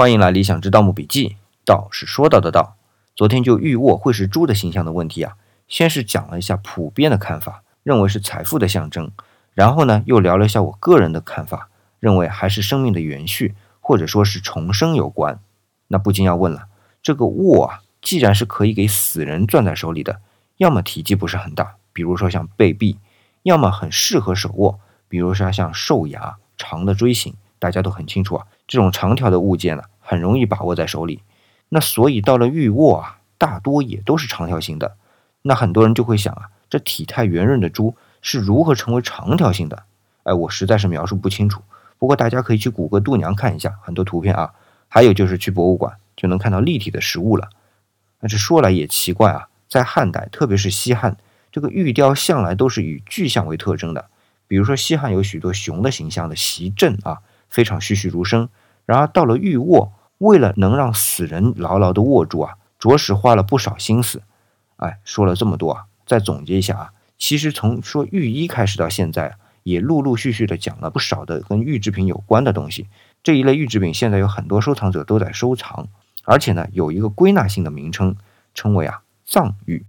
欢迎来理想之盗墓笔记。道是说到的道。昨天就玉握会是猪的形象的问题啊，先是讲了一下普遍的看法，认为是财富的象征，然后呢又聊了一下我个人的看法，认为还是生命的延续或者说是重生有关。那不禁要问了，这个握啊，既然是可以给死人攥在手里的，要么体积不是很大，比如说像贝币，要么很适合手握，比如说像兽牙、长的锥形，大家都很清楚啊。这种长条的物件呢，很容易把握在手里。那所以到了玉握啊，大多也都是长条形的。那很多人就会想啊，这体态圆润的猪是如何成为长条形的？哎，我实在是描述不清楚。不过大家可以去谷歌度娘看一下，很多图片啊。还有就是去博物馆就能看到立体的实物了。那这说来也奇怪啊，在汉代，特别是西汉，这个玉雕向来都是以具象为特征的。比如说西汉有许多熊的形象的席镇啊。非常栩栩如生。然而到了玉握，为了能让死人牢牢地握住啊，着实花了不少心思。哎，说了这么多啊，再总结一下啊，其实从说玉衣开始到现在，也陆陆续续的讲了不少的跟玉制品有关的东西。这一类玉制品现在有很多收藏者都在收藏，而且呢，有一个归纳性的名称，称为啊藏玉。